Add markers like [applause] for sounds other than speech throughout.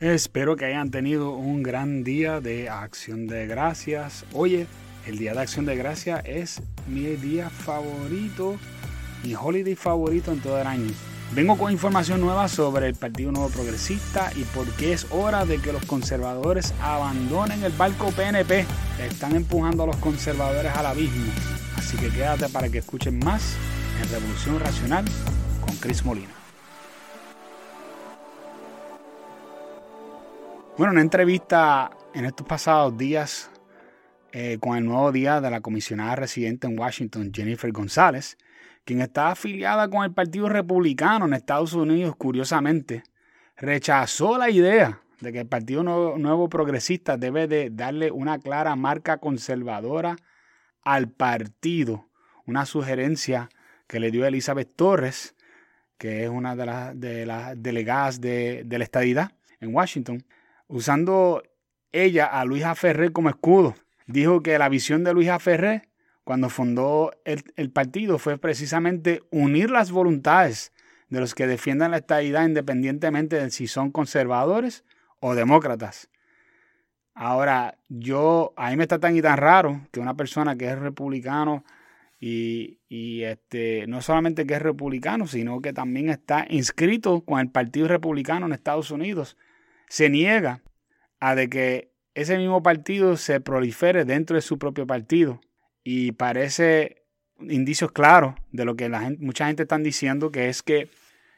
Espero que hayan tenido un gran día de acción de gracias. Oye, el día de acción de gracias es mi día favorito, mi holiday favorito en todo el año. Vengo con información nueva sobre el Partido Nuevo Progresista y por qué es hora de que los conservadores abandonen el barco PNP. Están empujando a los conservadores al abismo. Así que quédate para que escuchen más en Revolución Racional con Chris Molina. Bueno, una entrevista en estos pasados días eh, con el nuevo día de la comisionada residente en Washington, Jennifer González, quien está afiliada con el Partido Republicano en Estados Unidos, curiosamente, rechazó la idea de que el Partido Nuevo, Progresista debe de darle una clara marca conservadora al partido, una sugerencia que le dio Elizabeth Torres, que es una de las, de las delegadas de, de la estadidad en Washington, usando ella a Luisa Ferrer como escudo. Dijo que la visión de Luisa Ferrer cuando fundó el, partido fue precisamente unir las voluntades de los que defiendan la estabilidad independientemente de si son conservadores o demócratas. Ahora, yo, a mí me está tan y tan raro que una persona que es republicano y, y, este, no solamente que es republicano, sino que también está inscrito con el Partido Republicano en Estados Unidos, se niega a de que ese mismo partido se prolifere dentro de su propio partido. Y parece indicios claros de lo que gente, mucha gente está diciendo, que es que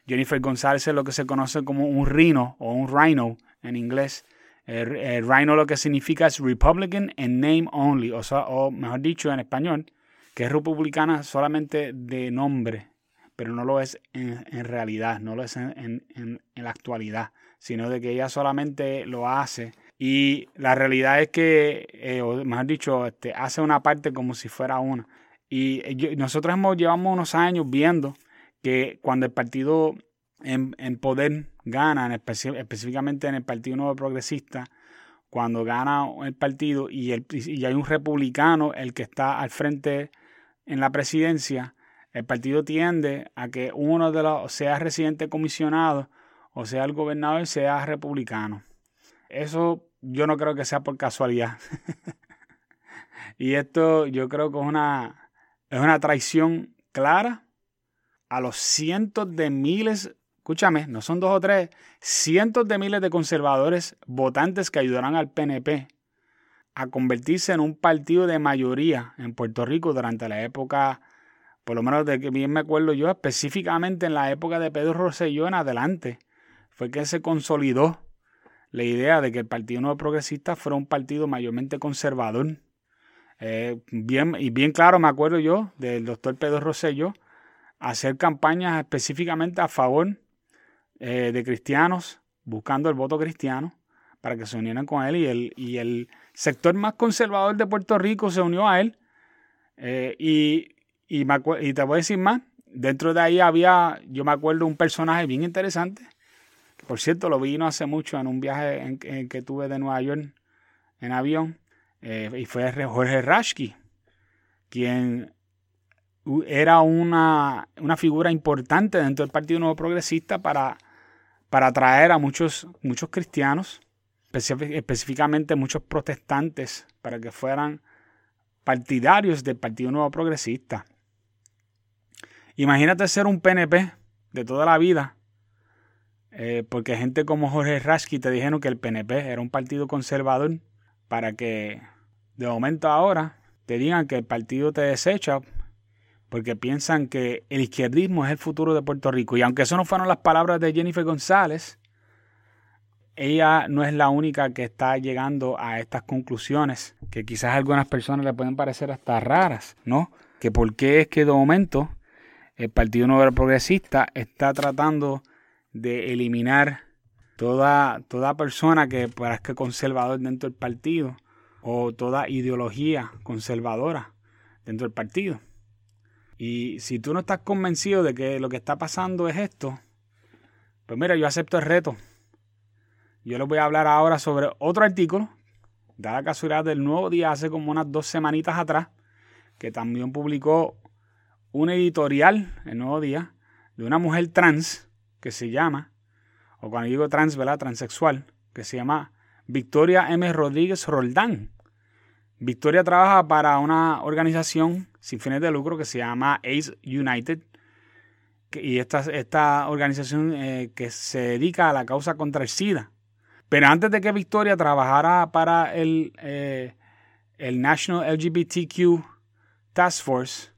Jennifer González es lo que se conoce como un rhino o un rhino en inglés. El, rhino lo que significa es Republican in name only, o, sea, o mejor dicho en español, que es republicana solamente de nombre, pero no lo es en, realidad, no lo es en, en la actualidad sino de que ella solamente lo hace. Y la realidad es que, eh, o mejor dicho, este, hace una parte como si fuera una. Y nosotros hemos, llevamos unos años viendo que cuando el partido en, poder gana, específicamente en el Partido Nuevo Progresista, cuando gana el partido y, el, y hay un republicano el que está al frente en la presidencia, el partido tiende a que uno de los sea residente comisionado o sea el gobernador sea republicano. Eso yo no creo que sea por casualidad. [laughs] y esto yo creo que es una, es una traición clara a los cientos de miles, escúchame, no son dos o tres, cientos de miles de conservadores votantes que ayudarán al PNP a convertirse en un partido de mayoría en Puerto Rico durante la época, por lo menos de que bien me acuerdo yo, específicamente en la época de Pedro Rosselló en adelante fue que se consolidó la idea de que el Partido Nuevo Progresista fuera un partido mayormente conservador. Eh, bien, y bien claro me acuerdo yo del doctor Pedro Rosselló hacer campañas específicamente a favor eh, de cristianos, buscando el voto cristiano para que se unieran con él y el, y el sector más conservador de Puerto Rico se unió a él. Eh, y, y, y te voy a decir más, dentro de ahí había, yo me acuerdo, un personaje bien interesante por cierto, lo vi no hace mucho en un viaje en, que tuve de Nueva York en avión. Eh, y fue Jorge Rashki, quien era una, figura importante dentro del Partido Nuevo Progresista para, para atraer a muchos, muchos cristianos, específicamente muchos protestantes, para que fueran partidarios del Partido Nuevo Progresista. Imagínate ser un PNP de toda la vida eh, porque gente como Jorge Rasky te dijeron que el PNP era un partido conservador para que de momento ahora te digan que el partido te desecha porque piensan que el izquierdismo es el futuro de Puerto Rico. Y aunque eso no fueron las palabras de Jennifer González, ella no es la única que está llegando a estas conclusiones, que quizás a algunas personas le pueden parecer hasta raras, ¿no? Que por qué es que de momento el Partido Nuevo Progresista está tratando de eliminar toda, toda persona que parezca conservador dentro del partido o toda ideología conservadora dentro del partido. Y si tú no estás convencido de que lo que está pasando es esto, pues mira, yo acepto el reto. Yo les voy a hablar ahora sobre otro artículo, da la casualidad del nuevo día, hace como unas dos semanitas atrás, que también publicó un editorial, el nuevo día, de una mujer trans que se llama, o cuando digo trans, ¿verdad? Transexual, que se llama Victoria M. Rodríguez Roldán. Victoria trabaja para una organización sin fines de lucro que se llama AIDS United. Y esta, esta organización eh, que se dedica a la causa contra el SIDA. Pero antes de que Victoria trabajara para el, eh, el National LGBTQ Task Force,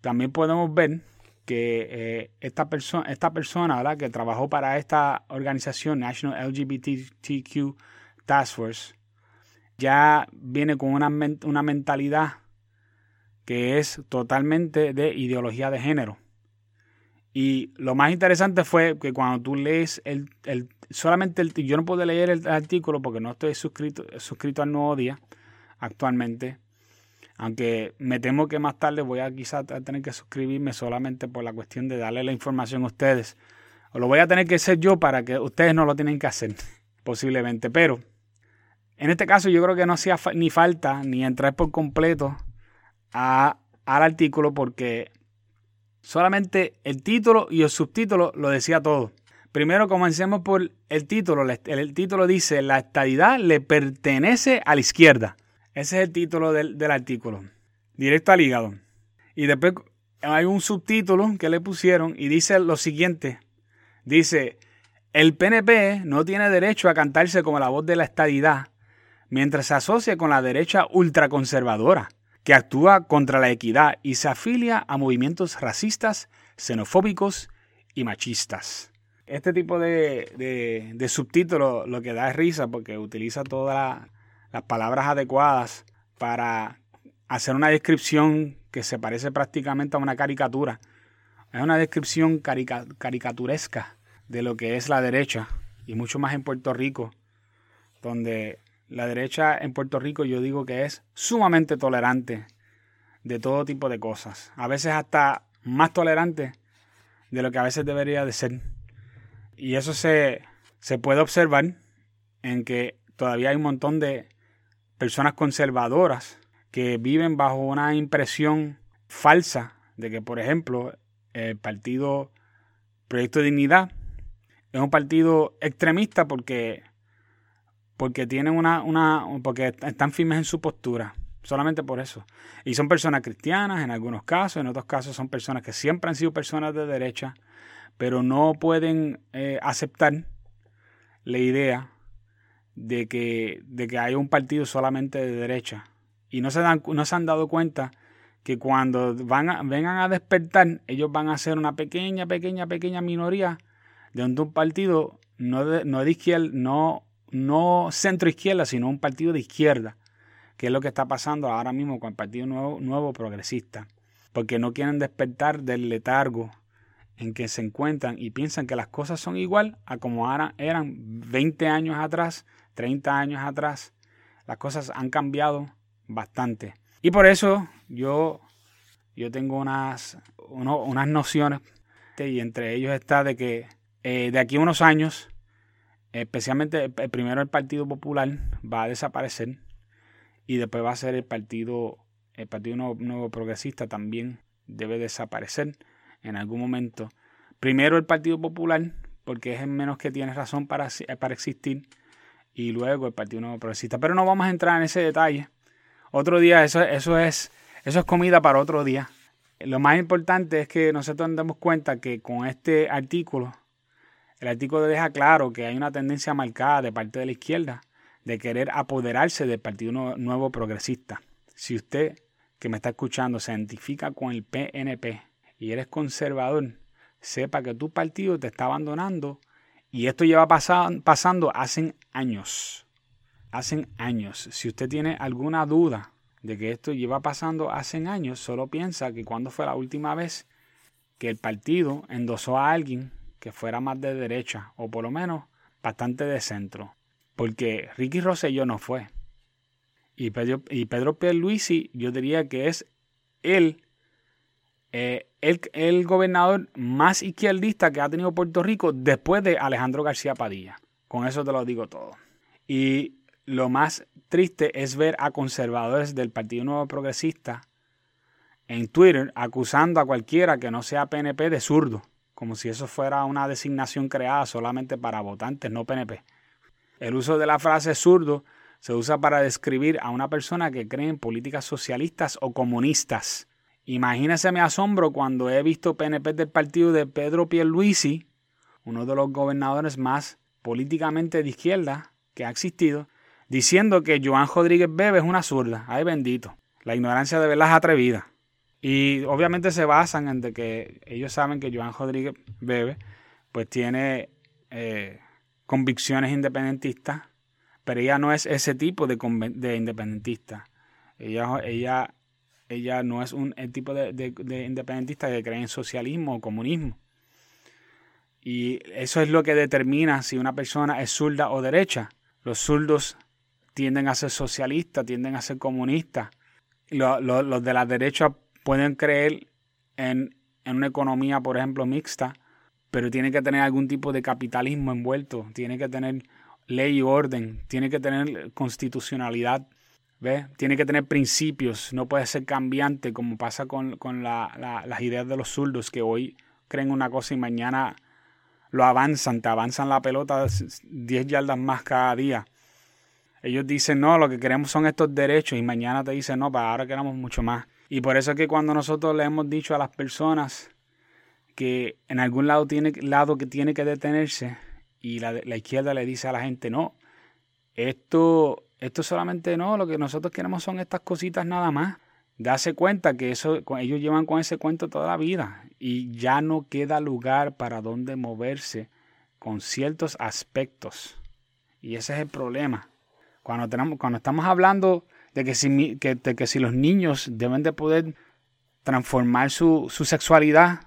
también podemos ver que eh, esta, persona esta persona ¿verdad? que trabajó para esta organización National LGBTQ Task Force ya viene con una, una mentalidad que es totalmente de ideología de género. Y lo más interesante fue que cuando tú lees el, el solamente el, yo no puedo leer el artículo porque no estoy suscrito, suscrito al nuevo día actualmente. Aunque me temo que más tarde voy a quizás tener que suscribirme solamente por la cuestión de darle la información a ustedes. O lo voy a tener que hacer yo para que ustedes no lo tienen que hacer, [laughs] posiblemente. Pero en este caso yo creo que no hacía ni falta ni entrar por completo al artículo porque solamente el título y el subtítulo lo decía todo. Primero comencemos por el título. El, título dice, la estadidad le pertenece a la izquierda. Ese es el título del, del artículo. Directo al hígado. Y después hay un subtítulo que le pusieron y dice lo siguiente. Dice, el PNP no tiene derecho a cantarse como la voz de la estadidad mientras se asocia con la derecha ultraconservadora, que actúa contra la equidad y se afilia a movimientos racistas, xenofóbicos y machistas. Este tipo de, de, subtítulo lo que da es risa porque utiliza todas las palabras adecuadas para hacer una descripción que se parece prácticamente a una caricatura. Es una descripción caricaturesca de lo que es la derecha y mucho más en Puerto Rico, donde la derecha en Puerto Rico yo digo que es sumamente tolerante de todo tipo de cosas. A veces hasta más tolerante de lo que a veces debería de ser. Y eso se, se puede observar en que todavía hay un montón de personas conservadoras que viven bajo una impresión falsa de que, por ejemplo, el partido Proyecto de Dignidad es un partido extremista porque porque tienen una, una, porque están firmes en su postura, solamente por eso. Y son personas cristianas en algunos casos, en otros casos son personas que siempre han sido personas de derecha, pero no pueden eh, aceptar la idea de que, de que hay un partido solamente de derecha. Y no se, dan, no se han dado cuenta que cuando van vengan a despertar, ellos van a ser una pequeña, pequeña, pequeña minoría de un partido no de, no de izquierda, no no centro izquierda, sino un partido de izquierda, que es lo que está pasando ahora mismo con el Partido Nuevo, Nuevo Progresista, porque no quieren despertar del letargo en que se encuentran y piensan que las cosas son igual a como eran 20 años atrás, 30 años atrás. Las cosas han cambiado bastante. Y por eso yo, yo tengo unas, unas nociones, y entre ellos está de que eh, de aquí a unos años especialmente el primero el Partido Popular va a desaparecer y después va a ser el Partido, el Partido Nuevo, Progresista también debe desaparecer en algún momento. Primero el Partido Popular, porque es el menos que tiene razón para, para existir, y luego el Partido Nuevo Progresista. Pero no vamos a entrar en ese detalle. Otro día, eso, eso, es, eso es comida para otro día. Lo más importante es que nosotros nos demos cuenta que con este artículo el artículo deja claro que hay una tendencia marcada de parte de la izquierda de querer apoderarse del Partido Nuevo Progresista. Si usted que me está escuchando se identifica con el PNP y eres conservador, sepa que tu partido te está abandonando y esto lleva pasando hace años. Hacen años. Si usted tiene alguna duda de que esto lleva pasando hace años, solo piensa que cuando fue la última vez que el partido endosó a alguien que fuera más de derecha o por lo menos bastante de centro. Porque Ricky Rosselló no fue. Y Pedro, y Pedro Pierluisi yo diría que es él, eh, el, el gobernador más izquierdista que ha tenido Puerto Rico después de Alejandro García Padilla. Con eso te lo digo todo. Y lo más triste es ver a conservadores del Partido Nuevo Progresista en Twitter acusando a cualquiera que no sea PNP de zurdo como si eso fuera una designación creada solamente para votantes no PNP. El uso de la frase zurdo se usa para describir a una persona que cree en políticas socialistas o comunistas. Imagínese mi asombro cuando he visto PNP del partido de Pedro Pierluisi, uno de los gobernadores más políticamente de izquierda que ha existido, diciendo que Joan Rodríguez Bebe es una zurda. Ay bendito. La ignorancia de verdad es atrevida. Y obviamente se basan en que ellos saben que Joan Rodríguez Bebe pues tiene eh, convicciones independentistas, pero ella no es ese tipo de, de independentista. Ella, ella, ella no es un el tipo de, de, independentista que cree en socialismo o comunismo. Y eso es lo que determina si una persona es zurda o derecha. Los zurdos tienden a ser socialistas, tienden a ser comunistas. Los, de la derecha pueden creer en, en una economía, por ejemplo, mixta, pero tiene que tener algún tipo de capitalismo envuelto, tiene que tener ley y orden, tiene que tener constitucionalidad, ¿ves? tiene que tener principios, no puede ser cambiante como pasa con, las ideas de los zurdos que hoy creen una cosa y mañana lo avanzan, te avanzan la pelota 10 yardas más cada día. Ellos dicen, no, lo que queremos son estos derechos y mañana te dicen, no, para ahora queremos mucho más. Y por eso es que cuando nosotros le hemos dicho a las personas que en algún lado, tiene, lado que tiene que detenerse y la, la izquierda le dice a la gente, no, esto, esto solamente no, lo que nosotros queremos son estas cositas nada más. Darse cuenta que eso, ellos llevan con ese cuento toda la vida y ya no queda lugar para donde moverse con ciertos aspectos. Y ese es el problema. Cuando, tenemos, cuando estamos hablando de que si, que, de que si los niños deben de poder transformar su, su sexualidad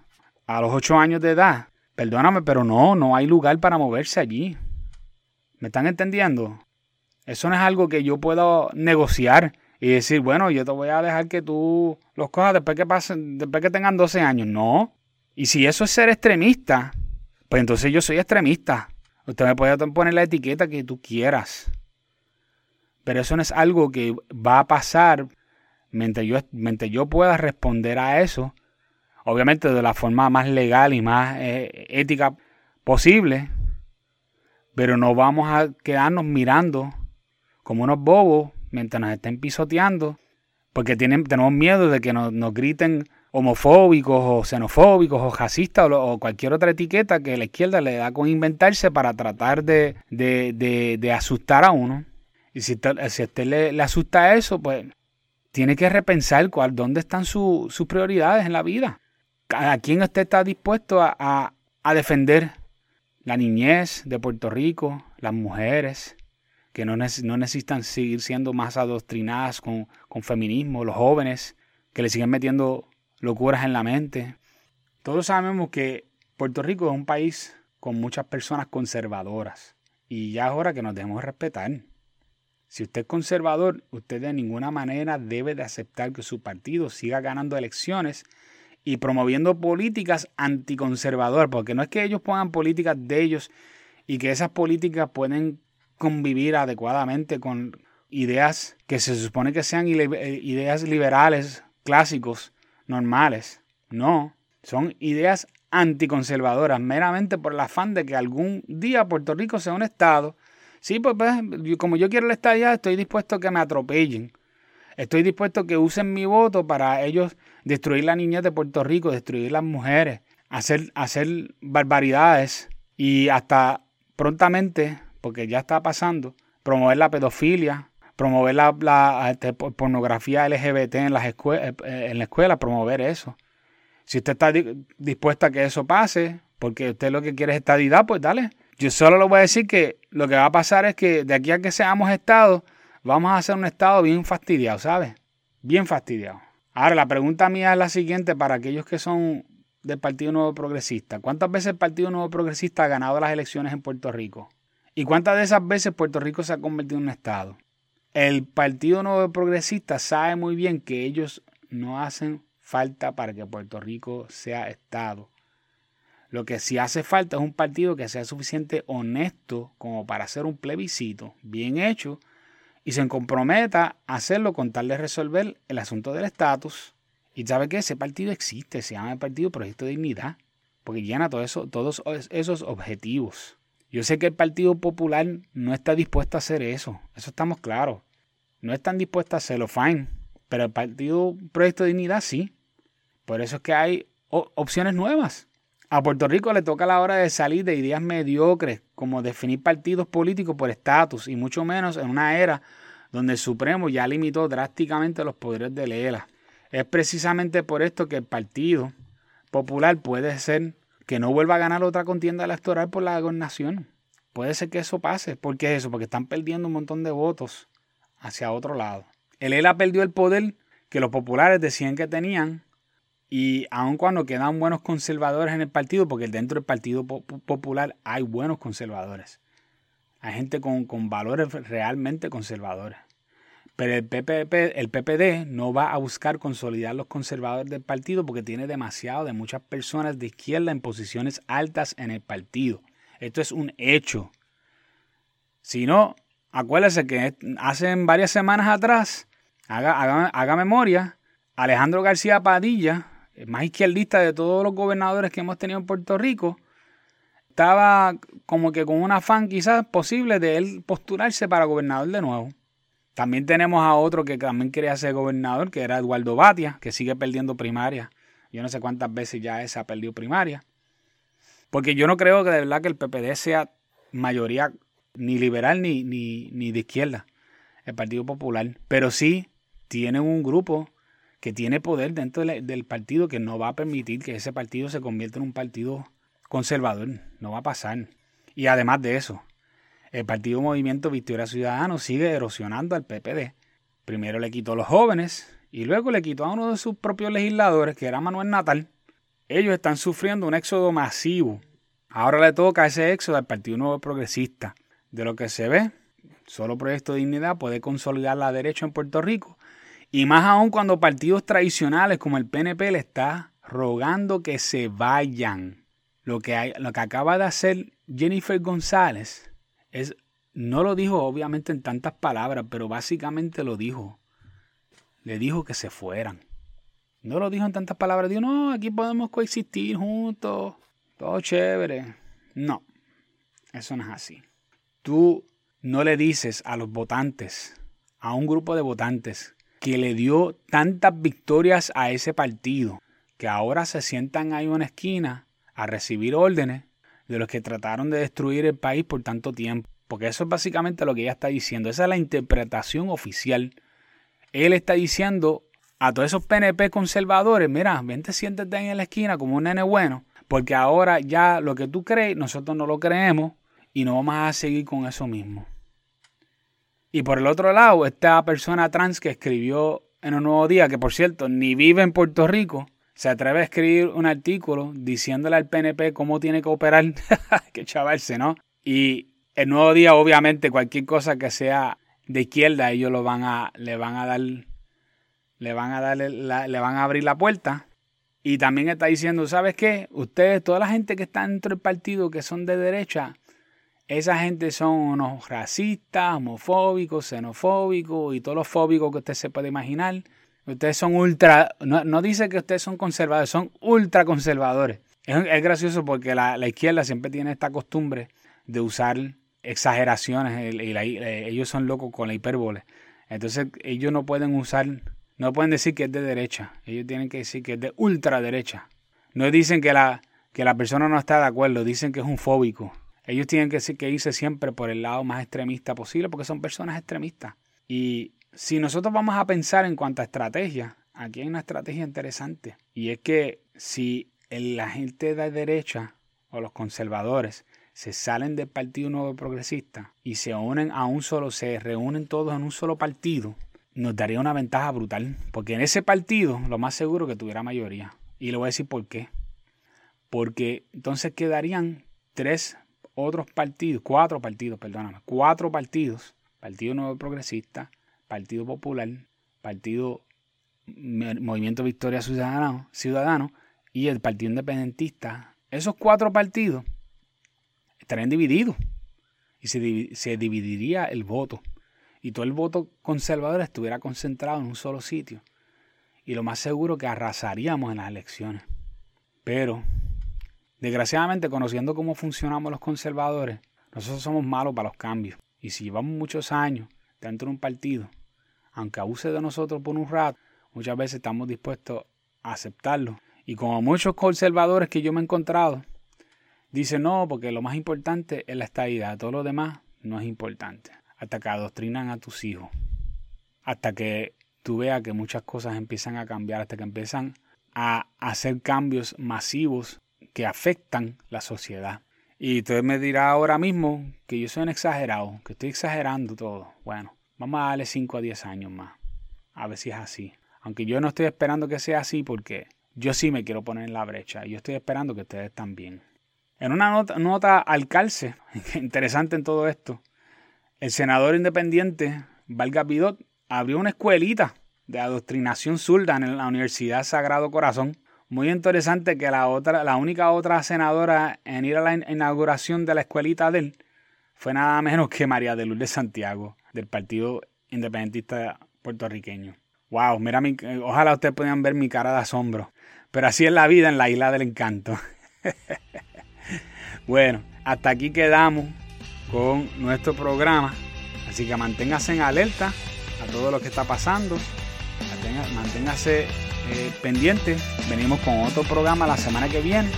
a los ocho años de edad. Perdóname, pero no, no hay lugar para moverse allí. ¿Me están entendiendo? Eso no es algo que yo pueda negociar y decir, bueno, yo te voy a dejar que tú los cojas después que pasen, después que tengan 12 años. No. Y si eso es ser extremista, pues entonces yo soy extremista. Usted me puede poner la etiqueta que tú quieras. Pero eso no es algo que va a pasar mientras yo, mientras yo pueda responder a eso obviamente de la forma más legal y más eh, ética posible, pero no vamos a quedarnos mirando como unos bobos mientras nos estén pisoteando, porque tienen, tenemos miedo de que nos, griten homofóbicos o xenofóbicos o racistas o, cualquier otra etiqueta que la izquierda le da con inventarse para tratar de, de, asustar a uno. Y si, si a usted le, asusta eso, pues tiene que repensar cuál, dónde están sus prioridades en la vida. ¿A quién usted está dispuesto a, defender? La niñez de Puerto Rico, las mujeres que no, necesitan seguir siendo más adoctrinadas con, feminismo, los jóvenes que le siguen metiendo locuras en la mente. Todos sabemos que Puerto Rico es un país con muchas personas conservadoras y ya es hora que nos dejemos respetar. Si usted es conservador, usted de ninguna manera debe de aceptar que su partido siga ganando elecciones y promoviendo políticas anticonservadoras, porque no es que ellos pongan políticas de ellos y que esas políticas pueden convivir adecuadamente con ideas que se supone que sean eh, ideas liberales, clásicos, normales. No, son ideas anticonservadoras, meramente por el afán de que algún día Puerto Rico sea un Estado. Sí, pues, pues como yo quiero el Estado ya, estoy dispuesto a que me atropellen. Estoy dispuesto a que usen mi voto para ellos destruir la niñez de Puerto Rico, destruir las mujeres, hacer, hacer barbaridades y hasta prontamente, porque ya está pasando, promover la pedofilia, promover la, este, pornografía LGBT en, las escuelas, eh, en la escuela, promover eso. Si usted está dispuesta a que eso pase, porque usted lo que quiere es estadidad, pues dale. Yo solo le voy a decir que lo que va a pasar es que de aquí a que seamos Estado, vamos a hacer un Estado bien fastidiado, ¿sabes? Bien fastidiado. Ahora, la pregunta mía es la siguiente para aquellos que son del Partido Nuevo Progresista. ¿Cuántas veces el Partido Nuevo Progresista ha ganado las elecciones en Puerto Rico? ¿Y cuántas de esas veces Puerto Rico se ha convertido en un Estado? El Partido Nuevo Progresista sabe muy bien que ellos no hacen falta para que Puerto Rico sea Estado. Lo que sí hace falta es un partido que sea suficiente honesto como para hacer un plebiscito bien hecho y se comprometa a hacerlo con tal de resolver el asunto del estatus. Y sabe que ese partido existe, se llama el Partido Proyecto de Dignidad, porque llena todo eso, todos esos objetivos. Yo sé que el Partido Popular no está dispuesto a hacer eso. Eso estamos claros. No están dispuestos a hacerlo, fine. Pero el Partido Proyecto de Dignidad sí. Por eso es que hay opciones nuevas. A Puerto Rico le toca la hora de salir de ideas mediocres, como definir partidos políticos por estatus, y mucho menos en una era donde el Supremo ya limitó drásticamente los poderes de Lela. Es precisamente por esto que el Partido Popular puede ser que no vuelva a ganar otra contienda electoral por la gobernación. Puede ser que eso pase. ¿Por qué es eso? Porque están perdiendo un montón de votos hacia otro lado. El ELA perdió el poder que los populares decían que tenían y aun cuando quedan buenos conservadores en el partido, porque dentro del Partido Popular hay buenos conservadores. Hay gente con, con valores realmente conservadores. Pero el, PPP, el PPD no va a buscar consolidar los conservadores del partido porque tiene demasiado de muchas personas de izquierda en posiciones altas en el partido. Esto es un hecho. Si no, acuérdese que hace varias semanas atrás, haga, haga memoria, Alejandro García Padilla, el más izquierdista de todos los gobernadores que hemos tenido en Puerto Rico, estaba como que con un afán quizás posible de él postularse para gobernador de nuevo. También tenemos a otro que también quería ser gobernador, que era Eduardo Batia, que sigue perdiendo primaria. Yo no sé cuántas veces ya ese ha perdido primaria. Porque yo no creo que de verdad que el PPD sea mayoría ni liberal ni, ni, ni de izquierda, el Partido Popular. Pero sí tiene un grupo que tiene poder dentro del partido que no va a permitir que ese partido se convierta en un partido conservador. No va a pasar. Y además de eso, el Partido Movimiento Victoria Ciudadano sigue erosionando al PPD. Primero le quitó a los jóvenes y luego le quitó a uno de sus propios legisladores, que era Manuel Natal. Ellos están sufriendo un éxodo masivo. Ahora le toca ese éxodo al Partido Nuevo Progresista. De lo que se ve, solo Proyecto de Dignidad puede consolidar la derecha en Puerto Rico y más aún cuando partidos tradicionales como el PNP le está rogando que se vayan. Lo que, hay, lo que acaba de hacer Jennifer González es, no lo dijo obviamente en tantas palabras, pero básicamente lo dijo. Le dijo que se fueran. No lo dijo en tantas palabras, dijo, no, aquí podemos coexistir juntos, todo chévere. No, eso no es así. Tú no le dices a los votantes, a un grupo de votantes, que le dio tantas victorias a ese partido, que ahora se sientan ahí en una esquina a recibir órdenes de los que trataron de destruir el país por tanto tiempo. Porque eso es básicamente lo que ella está diciendo. Esa es la interpretación oficial. Él está diciendo a todos esos PNP conservadores, mira, vente siéntate ahí en la esquina como un nene bueno, porque ahora ya lo que tú crees, nosotros no lo creemos y no vamos a seguir con eso mismo. Y por el otro lado, esta persona trans que escribió en un nuevo día, que por cierto ni vive en Puerto Rico, se atreve a escribir un artículo diciéndole al PNP cómo tiene que operar. [laughs] que chavarse, ¿no? Y el nuevo día, obviamente, cualquier cosa que sea de izquierda, ellos lo van a, le van a dar, le van a dar, le van a abrir la puerta. Y también está diciendo, ¿sabes qué? Ustedes, toda la gente que está dentro del partido que son de derecha, esa gente son unos racistas, homofóbicos, xenofóbicos y todos los fóbicos que usted se puede imaginar. Ustedes son ultra, no, dice que ustedes son conservadores, son ultra conservadores. Es, gracioso porque la, izquierda siempre tiene esta costumbre de usar exageraciones y, ellos son locos con la hipérbole. Entonces ellos no pueden usar, no pueden decir que es de derecha, ellos tienen que decir que es de ultraderecha. No dicen que la, que la persona no está de acuerdo, dicen que es un fóbico. Ellos tienen que, que irse siempre por el lado más extremista posible porque son personas extremistas. Y si nosotros vamos a pensar en cuanto a estrategia, aquí hay una estrategia interesante. Y es que si la gente de derecha o los conservadores se salen del Partido Nuevo Progresista y se unen a un solo, se reúnen todos en un solo partido, nos daría una ventaja brutal. Porque en ese partido lo más seguro que tuviera mayoría. Y le voy a decir por qué. Porque entonces quedarían tres otros partidos, cuatro partidos, perdóname, cuatro partidos, Partido Nuevo Progresista, Partido Popular, Partido Movimiento Victoria Ciudadano, y el Partido Independentista, esos cuatro partidos estarían divididos y se, se dividiría el voto y todo el voto conservador estuviera concentrado en un solo sitio y lo más seguro que arrasaríamos en las elecciones. Pero Desgraciadamente, conociendo cómo funcionamos los conservadores, Nosotros somos malos para los cambios. Y si llevamos muchos años dentro de un partido, aunque abuse de nosotros por un rato, muchas veces estamos dispuestos a aceptarlo. Y como muchos conservadores que yo me he encontrado, dicen no, porque lo más importante es la estabilidad, todo lo demás no es importante. Hasta que adoctrinan a tus hijos. Hasta que tú veas que muchas cosas empiezan a cambiar, hasta que empiezan a hacer cambios masivos que afectan la sociedad. Y usted me dirá ahora mismo que yo soy un exagerado, que estoy exagerando todo. Bueno, vamos a darle 5 a 10 años más. A ver si es así. Aunque yo no estoy esperando que sea así porque yo sí me quiero poner en la brecha y yo estoy esperando que ustedes también. En una nota, nota al calce, [laughs] interesante en todo esto, el senador independiente Valga Bidot abrió una escuelita de adoctrinación zurda en la Universidad Sagrado Corazón muy interesante que la otra, la única otra senadora en ir a la inauguración de la escuelita de él fue nada menos que María de Lourdes Santiago, del Partido Independentista Puertorriqueño. Wow, mira mi, ojalá ustedes puedan ver mi cara de asombro. Pero así es la vida en la isla del encanto. [laughs] bueno, hasta aquí quedamos con nuestro programa. Así que manténgase en alerta a todo lo que está pasando. Manténgase eh, pendiente. Venimos con otro programa la semana que viene.